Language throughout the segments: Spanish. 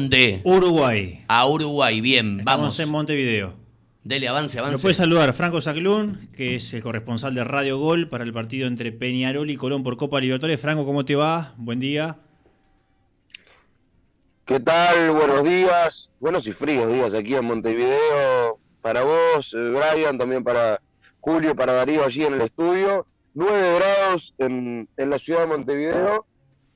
¿Dónde? Uruguay. A Uruguay, bien, Estamos vamos. en Montevideo. Dele, avance, Lo avance. puede saludar Franco Saclún, que es el corresponsal de Radio Gol para el partido entre Peñarol y Colón por Copa Libertadores. Franco, ¿cómo te va? Buen día. ¿Qué tal? Buenos días. Buenos y fríos días aquí en Montevideo. Para vos, eh, Brian, también para Julio, para Darío allí en el estudio. 9 grados en, en la ciudad de Montevideo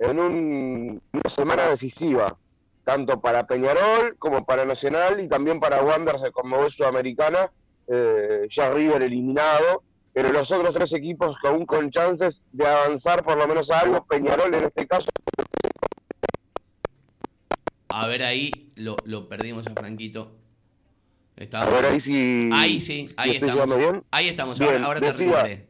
en un- una semana decisiva, tanto para Peñarol como para Nacional y también para Wanderers como Sudamericana, eh, ya River eliminado, pero los otros tres equipos que aún con chances de avanzar por lo menos a algo, Peñarol en este caso A ver ahí, lo, lo perdimos a Franquito. Está- A ver ahí si. Ahí sí, si ahí estamos. bien. Ahí estamos, Bien, ahora, ahora te decía- recuperé.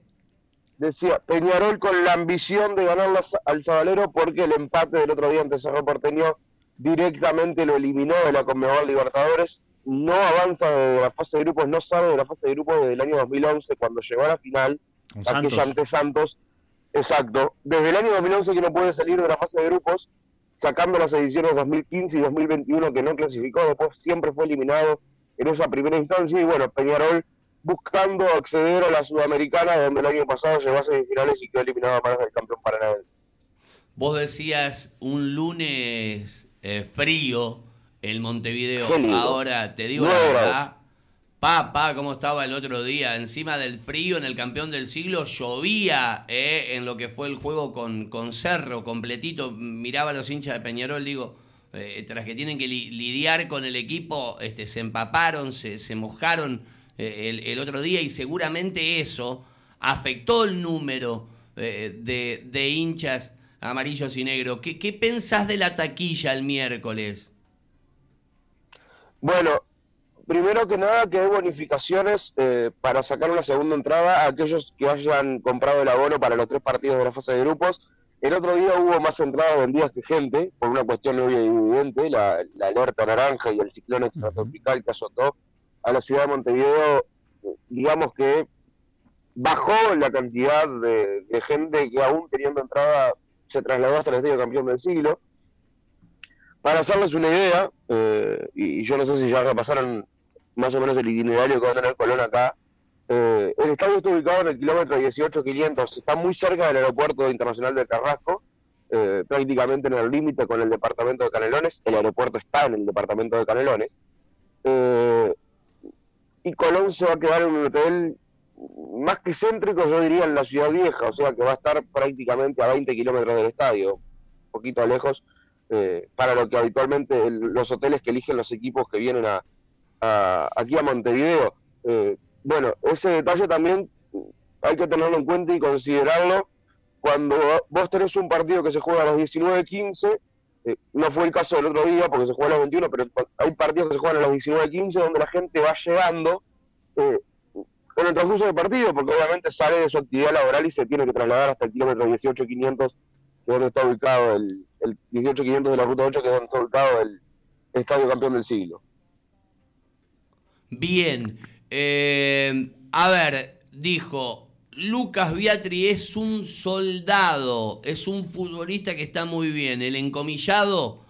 Decía, Peñarol con la ambición de ganar al Sabalero porque el empate del otro día ante Cerro Porteño directamente lo eliminó de la Conmebol Libertadores. No avanza de la fase de grupos, no sale de la fase de grupos desde el año 2011 cuando llegó a la final. Aquella Santos. ante Santos. Exacto. Desde el año 2011 que no puede salir de la fase de grupos, sacando las ediciones 2015 y 2021 que no clasificó, después siempre fue eliminado en esa primera instancia y bueno, Peñarol buscando acceder a la Sudamericana, donde el año pasado llegó a semifinales y quedó eliminado para el campeón paranaense. Vos decías un lunes eh, frío en Montevideo. Gélido. Ahora te digo la Nueve verdad. Papá, cómo estaba el otro día. Encima del frío en el campeón del siglo, llovía eh, en lo que fue el juego con, con Cerro, completito. Miraba a los hinchas de Peñarol, digo, eh, tras que tienen que li- lidiar con el equipo, este, se empaparon, se, se mojaron el, el otro día y seguramente eso afectó el número de, de hinchas amarillos y negros. ¿Qué, ¿Qué pensás de la taquilla el miércoles? Bueno, primero que nada que hay bonificaciones eh, para sacar una segunda entrada a aquellos que hayan comprado el abono para los tres partidos de la fase de grupos. El otro día hubo más entradas vendidas que gente, por una cuestión obvia y evidente, la, la alerta naranja y el ciclón extratropical que azotó a la ciudad de Montevideo, digamos que bajó la cantidad de, de gente que aún teniendo entrada se trasladó hasta el estadio campeón del siglo. Para hacerles una idea, eh, y, yo no sé si ya repasaron más o menos el itinerario que va a tener Colón acá, eh, el estadio está ubicado en el kilómetro 18500, está muy cerca del aeropuerto internacional de Carrasco, eh, prácticamente en el límite con el departamento de Canelones, el aeropuerto está en el departamento de Canelones, y Colón se va a quedar en un hotel más que céntrico, yo diría en la ciudad vieja, o sea que va a estar prácticamente a 20 kilómetros del estadio, un poquito lejos, eh, para lo que habitualmente los hoteles que eligen los equipos que vienen a, a- aquí a Montevideo. Eh, bueno, ese detalle también hay que tenerlo en cuenta y considerarlo cuando vos tenés un partido que se juega a las 19.15, eh, no fue el caso del otro día porque se juega a las 21, pero hay partidos que se juegan a las 19.15 donde la gente va llegando eh, con el transcurso del partido, porque obviamente sale de su actividad laboral y se tiene que trasladar hasta el kilómetro 18.500, que es donde está ubicado el, el 18.500 de la Ruta 8, que es donde está ubicado el Estadio Campeón del Siglo. Bien, eh, a ver, dijo, Lucas Beatri es un soldado, es un futbolista que está muy bien. El encomillado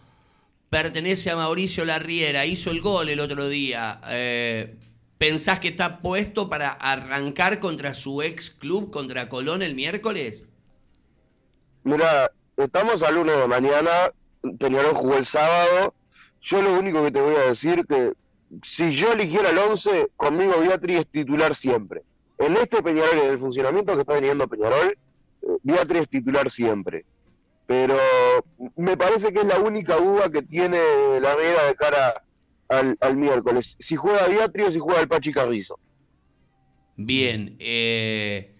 pertenece a Mauricio Larriera, hizo el gol el otro día. Eh, ¿Pensás que está puesto para arrancar contra su ex club, contra Colón el miércoles? Mira, estamos al lunes de mañana, Peñarol jugó el sábado. Yo lo único que te voy a decir que si yo eligiera el 11, conmigo Beatriz es titular siempre. En este Peñarol, en el funcionamiento que está teniendo Peñarol, eh, Beatriz es titular siempre. Pero me parece que es la única duda que tiene la Vega de cara al, al miércoles. Si juega Beatriz o si juega el Pachi Carrizo. Bien, eh,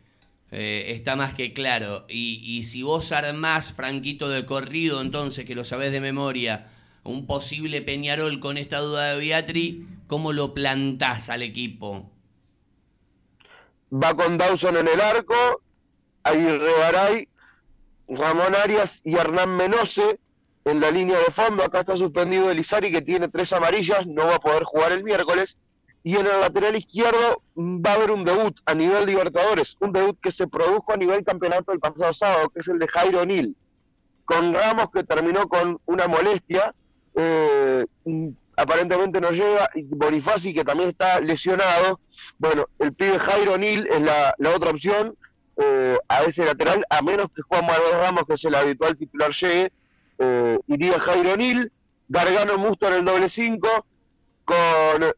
eh, está más que claro. Y, y si vos armás, Franquito, de corrido, entonces, que lo sabés de memoria, un posible Peñarol con esta duda de Beatri, ¿cómo lo plantás al equipo? va con Dawson en el arco, Aguirre Garay, Ramón Arias y Hernán Menose en la línea de fondo. Acá está suspendido Elizari, que tiene tres amarillas, no va a poder jugar el miércoles. Y en el lateral izquierdo va a haber un debut a nivel Libertadores, un debut que se produjo a nivel campeonato el pasado sábado, que es el de Jairo O'Neill, con Ramos que terminó con una molestia eh, aparentemente no llega, y Bonifaci que también está lesionado, bueno, el pibe Jairo Nil es la, otra opción eh, a ese lateral, a menos que Juan Manuel Ramos, que es el habitual titular, llegue, eh, iría Jairo Nil, Gargano Musto en el doble 5, con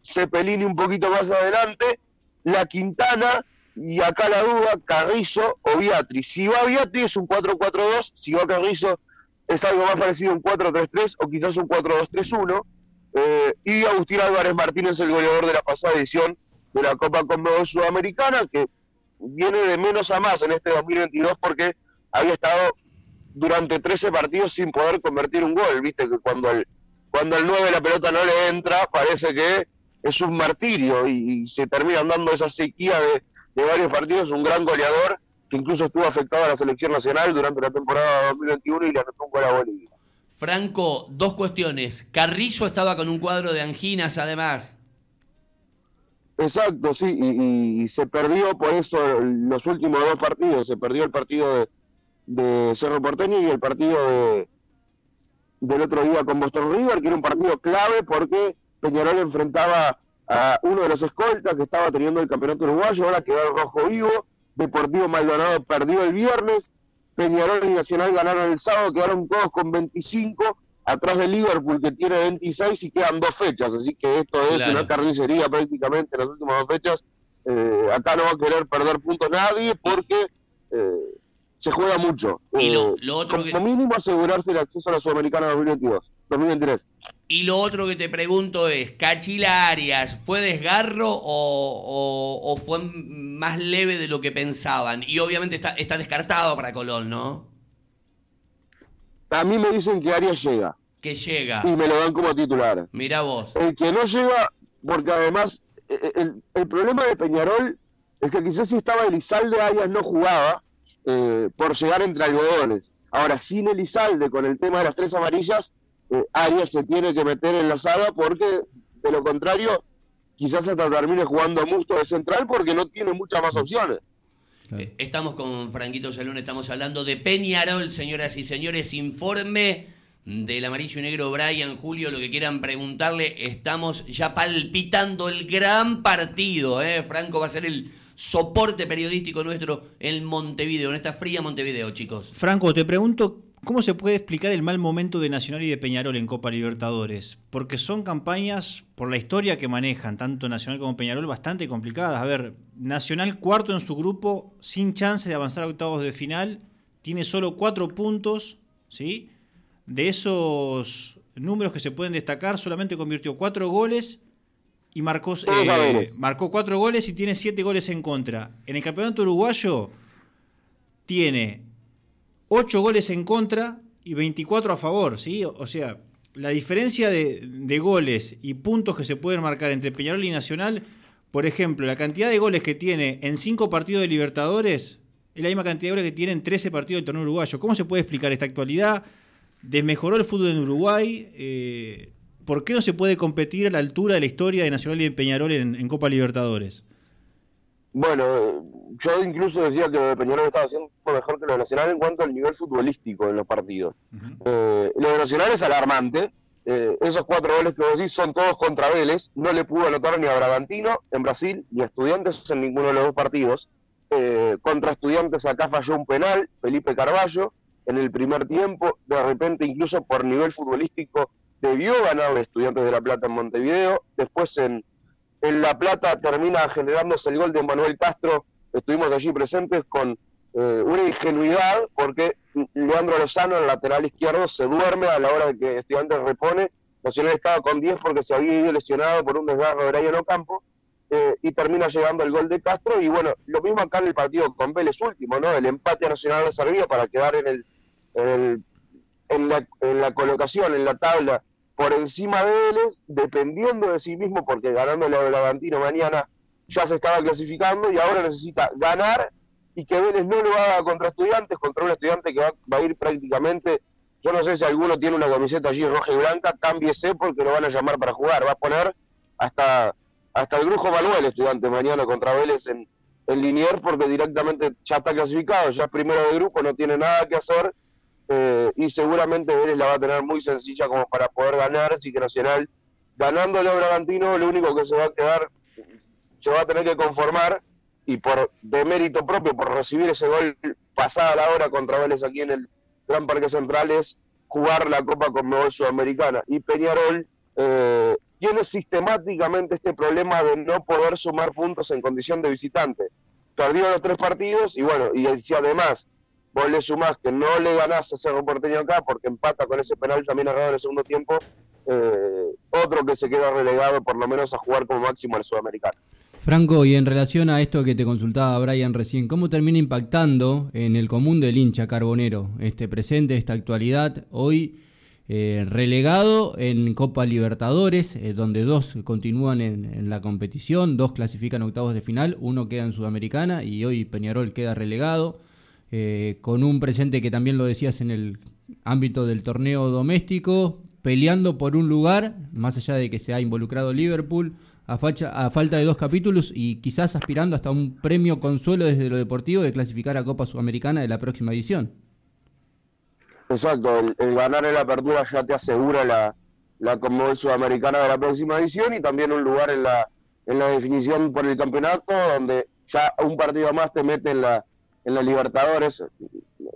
Cepelini un poquito más adelante, La Quintana, y acá la duda, Carrizo o Beatriz. Si va Beatriz es un 4-4-2, si va Carrizo es algo más parecido a un 4-3-3 o quizás un 4-2-3-1. Eh, y Agustín Álvarez Martínez, el goleador de la pasada edición de la Copa Conmebol Sudamericana, que viene de menos a más en este 2022 porque había estado durante 13 partidos sin poder convertir un gol. Viste que cuando el, cuando el 9 la pelota no le entra, parece que es un martirio y, se termina dando esa sequía de, de varios partidos. Un gran goleador que incluso estuvo afectado a la selección nacional durante la temporada 2021 y le anotó un gol a Bolivia. Franco, dos cuestiones. Carrizo estaba con un cuadro de anginas además. Exacto, sí, y, se perdió por eso los últimos dos partidos. Se perdió el partido de, Cerro Porteño y el partido de, del otro día con Boston River, que era un partido clave porque Peñarol enfrentaba a uno de los escoltas que estaba teniendo el campeonato uruguayo, ahora quedó el rojo vivo. Deportivo Maldonado perdió el viernes, Peñarol y Nacional ganaron el sábado, quedaron todos con 25, atrás de Liverpool que tiene 26 y quedan dos fechas, así que esto es una carnicería prácticamente en las últimas dos fechas. Eh, acá no va a querer perder puntos nadie porque eh, se juega mucho. Y lo, eh, otro como mínimo asegurarse el acceso a la Sudamericana 2022. 2023. Y lo otro que te pregunto es, ¿Cachila Arias fue desgarro o, fue más leve de lo que pensaban? Y obviamente está, está descartado para Colón, ¿no? A mí me dicen que Arias llega. Que llega. Y me lo dan como titular. Mira vos. El que no llega, porque además eh, eh, el, problema de Peñarol es que quizás si estaba Elizalde, Arias no jugaba eh, por llegar entre algodones. Ahora, sin Elizalde, con el tema de las tres amarillas, eh, Arias se tiene que meter en la saga porque de lo contrario quizás hasta termine jugando Musto de central porque no tiene muchas más opciones. Eh, estamos con Franquito Salón, estamos hablando de Peñarol, señoras y señores, informe del amarillo y negro Brian Julio, lo que quieran preguntarle, estamos ya palpitando el gran partido, ¿eh? Franco va a ser el soporte periodístico nuestro en Montevideo, en esta fría Montevideo, chicos. Franco, te pregunto, ¿Cómo se puede explicar el mal momento de Nacional y de Peñarol en Copa Libertadores? Porque son campañas, por la historia que manejan, tanto Nacional como Peñarol, bastante complicadas. A ver, Nacional cuarto en su grupo, sin chance de avanzar a octavos de final, tiene solo cuatro puntos, ¿sí? De esos números que se pueden destacar, solamente convirtió cuatro goles y marcó, eh, marcó cuatro goles y tiene siete goles en contra. En el campeonato uruguayo tiene 8 goles en contra y 24 a favor, ¿sí? O sea, la diferencia de, goles y puntos que se pueden marcar entre Peñarol y Nacional, por ejemplo, la cantidad de goles que tiene en 5 partidos de Libertadores es la misma cantidad de goles que tiene en 13 partidos del torneo uruguayo. ¿Cómo se puede explicar esta actualidad? ¿Desmejoró el fútbol en Uruguay? Eh, ¿Por qué no se puede competir a la altura de la historia de Nacional y de Peñarol en Copa Libertadores? Bueno, yo incluso decía que Peñarol estaba haciendo mejor que lo Nacional en cuanto al nivel futbolístico en los partidos. Eh, lo de Nacional es alarmante. Eh, esos cuatro goles que vos decís son todos contra Vélez. No le pudo anotar ni a Bragantino en Brasil ni a Estudiantes en ninguno de los dos partidos. Eh, contra Estudiantes acá falló un penal, Felipe Carballo, en el primer tiempo. De repente, incluso por nivel futbolístico, debió ganar Estudiantes de La Plata en Montevideo. Después en en La Plata termina generándose el gol de Manuel Castro. Estuvimos allí presentes con eh, una ingenuidad porque Leandro Lozano, el lateral izquierdo, se duerme a la hora de que Estudiantes repone. Nacional estaba con 10 porque se había ido lesionado por un desgarro de Brian Ocampo. Eh, y termina llegando el gol de Castro. Y bueno, lo mismo acá en el partido con Vélez último, ¿no? El empate Nacional le servía para quedar en, el, en, la, en la colocación, en la tabla por encima de Vélez, dependiendo de sí mismo, porque ganando el Bragantino mañana ya se estaba clasificando y ahora necesita ganar y que Vélez no lo haga contra estudiantes, contra un estudiante que va, a ir prácticamente, yo no sé si alguno tiene una camiseta allí roja y blanca, cámbiese porque lo van a llamar para jugar, va a poner hasta, hasta el Brujo Manuel estudiante mañana contra Vélez en, en Linier porque directamente ya está clasificado, ya es primero de grupo, no tiene nada que hacer eh, y seguramente Vélez la va a tener muy sencilla como para poder ganar, así que Nacional ganando el Bragantino lo único que se va a quedar, se va a tener que conformar y por de mérito propio, por recibir ese gol pasada la hora contra Vélez aquí en el Gran Parque Central es jugar la Copa Conmebol Sudamericana. Y Peñarol eh, tiene sistemáticamente este problema de no poder sumar puntos en condición de visitante. Perdió los tres partidos y bueno, y si además vos le sumás que no le ganás a Cerro Porteño acá porque empata con ese penal también agarrado en el segundo tiempo, eh, otro que se queda relegado por lo menos a jugar como máximo al Sudamericano. Franco, y en relación a esto que te consultaba Brian recién, ¿cómo termina impactando en el común del hincha carbonero este presente, esta actualidad, hoy eh, relegado en Copa Libertadores, eh, donde dos continúan en, la competición, dos clasifican octavos de final, uno queda en Sudamericana y hoy Peñarol queda relegado, eh, con un presente que también lo decías en el ámbito del torneo doméstico, peleando por un lugar, más allá de que se ha involucrado Liverpool, a, a falta de dos capítulos y quizás aspirando hasta un premio consuelo desde lo deportivo de clasificar a Copa Sudamericana de la próxima edición. Exacto, el, ganar en la apertura ya te asegura la, la Sudamericana de la próxima edición y también un lugar en la, en la definición por el campeonato, donde ya un partido más te mete en la, en la Libertadores.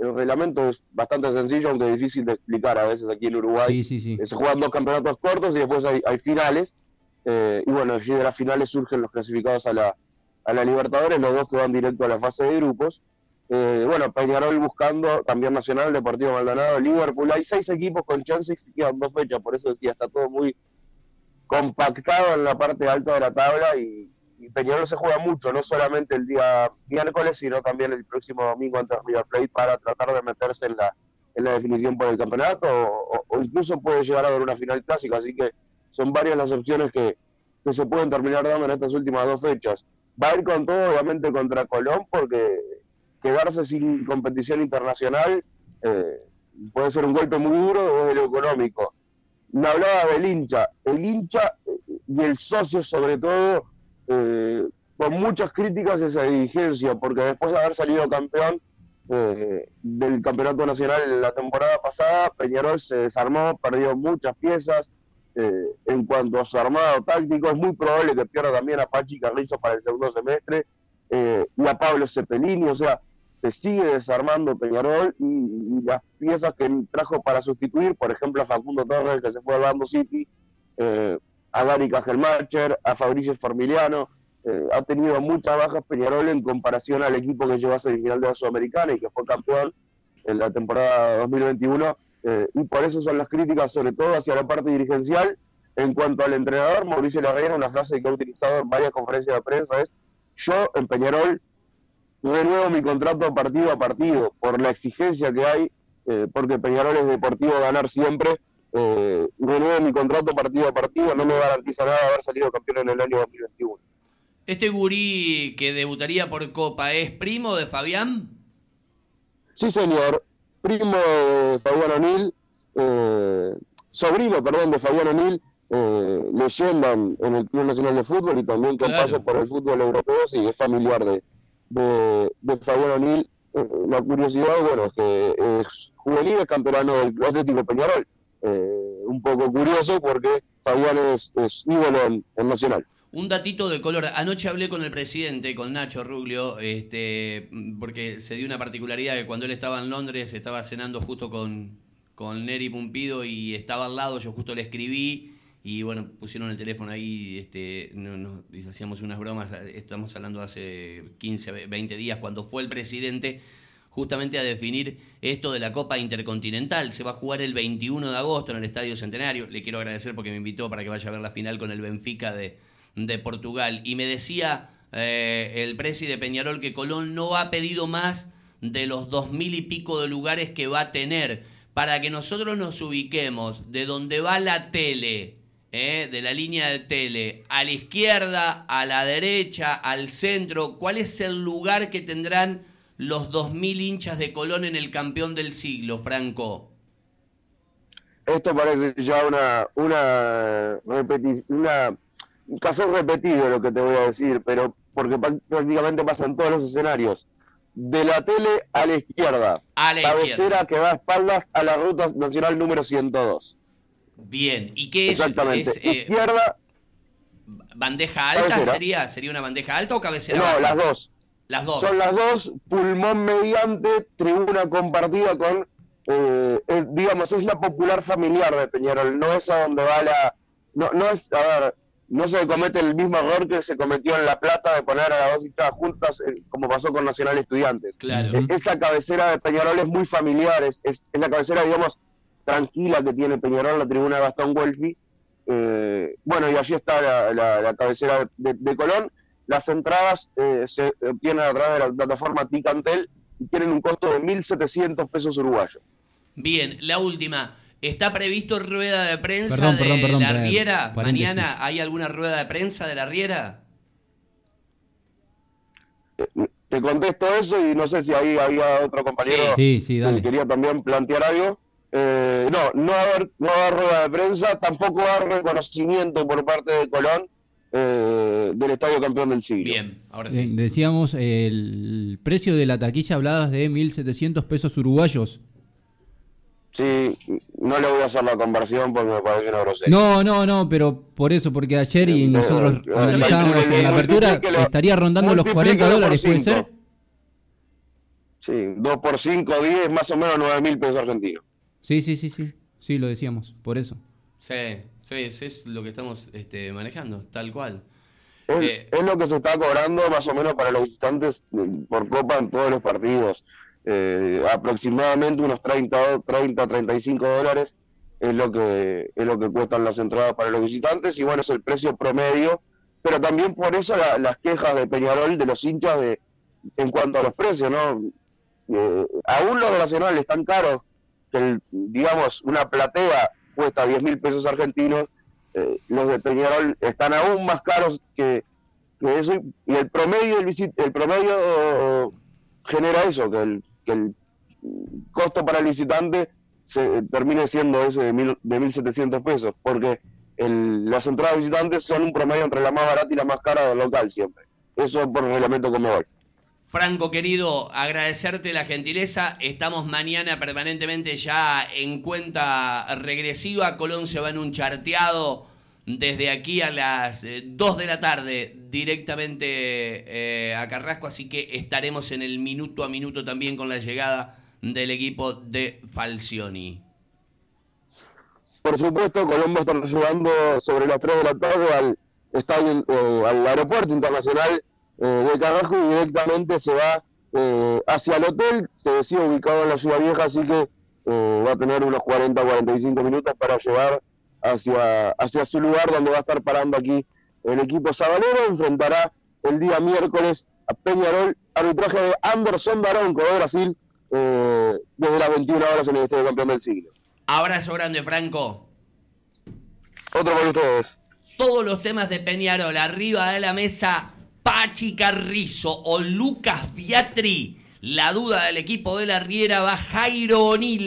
El reglamento es bastante sencillo, aunque difícil de explicar a veces aquí en Uruguay. Sí, sí, Se juegan dos campeonatos cortos y después hay, hay finales. Eh, y bueno, allí de las finales surgen los clasificados a la, a la Libertadores, los dos que van directo a la fase de grupos. Eh, bueno, Peñarol buscando también Nacional, Deportivo Maldonado, Liverpool. Hay seis equipos con chances y quedan dos fechas, por eso decía, está todo muy compactado en la parte alta de la tabla y, Peñarol se juega mucho, no solamente el día miércoles, sino también el próximo domingo ante River Plate para tratar de meterse en la, en la definición por el campeonato o, incluso puede llegar a haber una final clásica, así que son varias las opciones que, que se pueden terminar dando en estas últimas dos fechas. Va a ir con todo, obviamente, contra Colón, porque quedarse sin competición internacional eh, puede ser un golpe muy duro desde lo económico. Me hablaba del hincha, el hincha y el socio sobre todo, eh, con muchas críticas esa dirigencia, porque después de haber salido campeón del campeonato nacional la temporada pasada, Peñarol se desarmó, perdió muchas piezas. en cuanto a su armado táctico, es muy probable que pierda también a Pachi Carrizo para el segundo semestre y a Pablo Cepelini, o sea, se sigue desarmando Peñarol y, las piezas que trajo para sustituir, por ejemplo, a Facundo Torres, que se fue al Bando City, eh, a Gary Cajelmacher, a Fabricio Formiliano, eh, ha tenido muchas bajas Peñarol en comparación al equipo que llevó a final de la Sudamericana y que fue campeón en la temporada 2021, eh, y por eso son las críticas, sobre todo hacia la parte dirigencial. En cuanto al entrenador, Mauricio Larrea, una frase que ha utilizado en varias conferencias de prensa es, yo en Peñarol renuevo mi contrato partido a partido por la exigencia que hay, eh, porque Peñarol es deportivo ganar siempre. Eh, renuevo mi contrato partido a partido, no me garantiza nada haber salido campeón en el año 2021. ¿Este gurí que debutaría por Copa es primo de Fabián? Sí, señor. Primo de Fabián O'Neill, eh, sobrino, perdón, de Fabián O'Neill, eh, leyenda en, el Club Nacional de Fútbol y también con paso por el fútbol europeo, sí, es familiar de, de, de Fabián O'Neill, eh, la curiosidad, bueno, es que es juvenil es campeonato del Atlético Peñarol. Eh, un poco curioso porque Fabián es, ídolo en, Nacional. Un datito de color. Anoche hablé con el presidente, con Nacho Ruglio, este, porque se dio una particularidad que cuando él estaba en Londres estaba cenando justo con, con Neri Pumpido y estaba al lado, yo justo le escribí y bueno, pusieron el teléfono ahí, este, no, hacíamos unas bromas, estamos hablando hace 15, 20 días, cuando fue el presidente justamente a definir esto de la Copa Intercontinental. Se va a jugar el 21 de agosto en el Estadio Centenario. Le quiero agradecer porque me invitó para que vaya a ver la final con el Benfica de, de Portugal. Y me decía eh, el presidente Peñarol que Colón no ha pedido más de los dos mil y pico de lugares que va a tener para que nosotros nos ubiquemos de donde va la tele ¿eh? de la línea de tele, a la izquierda, a la derecha, al centro, ¿cuál es el lugar que tendrán los 2.000 hinchas de Colón en el campeón del siglo, Franco? Esto parece ya una, una, una un caso repetido lo que te voy a decir, pero porque prácticamente pasa en todos los escenarios. de la tele a la izquierda. A la cabecera izquierda. que va a espaldas a la ruta nacional número 102. Bien. ¿Y qué es? Exactamente. es, eh, Izquierda, ¿Bandeja alta Cabecera. sería? ¿Sería una bandeja alta o cabecera no, baja? las dos. Las dos. Son las dos, pulmón mediante, tribuna compartida con, eh, eh, digamos, es la popular familiar de Peñarol, no es a donde va la... No, no es, a ver, no se comete el mismo error que se cometió en La Plata de poner a las dos hinchadas juntas, eh, como pasó con Nacional Estudiantes. Claro. Eh, Esa cabecera de Peñarol es muy familiar, es, es, es la cabecera, digamos, tranquila que tiene Peñarol, la tribuna de Gastón Welfi. Eh, bueno, y allí está la, la- la cabecera de, de Colón. Las entradas eh, se obtienen a través de la plataforma Ticantel y tienen un costo de 1.700 pesos uruguayos. Bien, la última. ¿Está previsto rueda de prensa Perdón, de perdón, perdón, la Riera? paréntesis. ¿Mañana hay alguna rueda de prensa de la Riera? Eh, te contesto eso y no sé si ahí había otro compañero Sí, sí, que dale. quería también plantear algo. Eh, no, no va, a haber, no va a haber rueda de prensa, tampoco va a haber reconocimiento por parte de Colón eh, del Estadio Campeón del Siglo. Bien, ahora sí. decíamos, el precio de la taquilla hablabas de 1.700 pesos uruguayos. Sí, no le voy a hacer la conversión porque me parece una grosería. No, no, no, pero por eso, porque ayer y nosotros eh, analizábamos en la apertura, estaría rondando los 40 multiplíquelo por dólares, ¿puede ser? Sí, 2 por 5, 10, más o menos 9 mil pesos argentinos. Sí, sí, sí, sí. Sí, lo decíamos, por eso. Sí, sí, es lo que estamos este, manejando, tal cual. Es, Eh. es lo que se está cobrando más o menos para los visitantes eh, por copa en todos los partidos. Eh, aproximadamente unos 30, 30, 35 dólares es lo que es lo que cuestan las entradas para los visitantes y bueno, es el precio promedio, pero también por eso la- las quejas de Peñarol de los hinchas de en cuanto a los precios, ¿no? Eh, aún los nacionales están caros, que el- digamos una platea cuesta 10 mil pesos argentinos, eh, los de Peñarol están aún más caros que, eso y- el promedio del visit- el promedio eh, genera eso que el, que el costo para el visitante se termine siendo ese de, mil, de 1.700 pesos porque el, las entradas visitantes son un promedio entre la más barata y la más cara del local siempre. Eso es por reglamento como hoy Franco, querido, agradecerte la gentileza. Estamos mañana permanentemente ya en cuenta regresiva. Colón se va en un charteado desde aquí a las eh, 2 de la tarde directamente eh, a Carrasco, así que estaremos en el minuto a minuto también con la llegada del equipo de Falcioni. por supuesto Colombo está llegando sobre las 3 de la tarde al estadio eh, al aeropuerto internacional eh, de Carrasco y directamente se va eh, hacia el hotel, se decía ubicado en la ciudad vieja, así que eh, va a tener unos 40 45 minutos para llevar hacia, hacia su lugar donde va a estar parando aquí el equipo sabanero, enfrentará el día miércoles a Peñarol, arbitraje de Anderson Daronco de Brasil, eh, desde las 21 horas en el Estadio Campeón del Siglo. Abrazo grande, Franco. Otro por ustedes. todos los temas de Peñarol arriba de la mesa, Pachi Carrizo o Lucas Biatri. La duda del equipo de la Riera va Jairo O'Neill.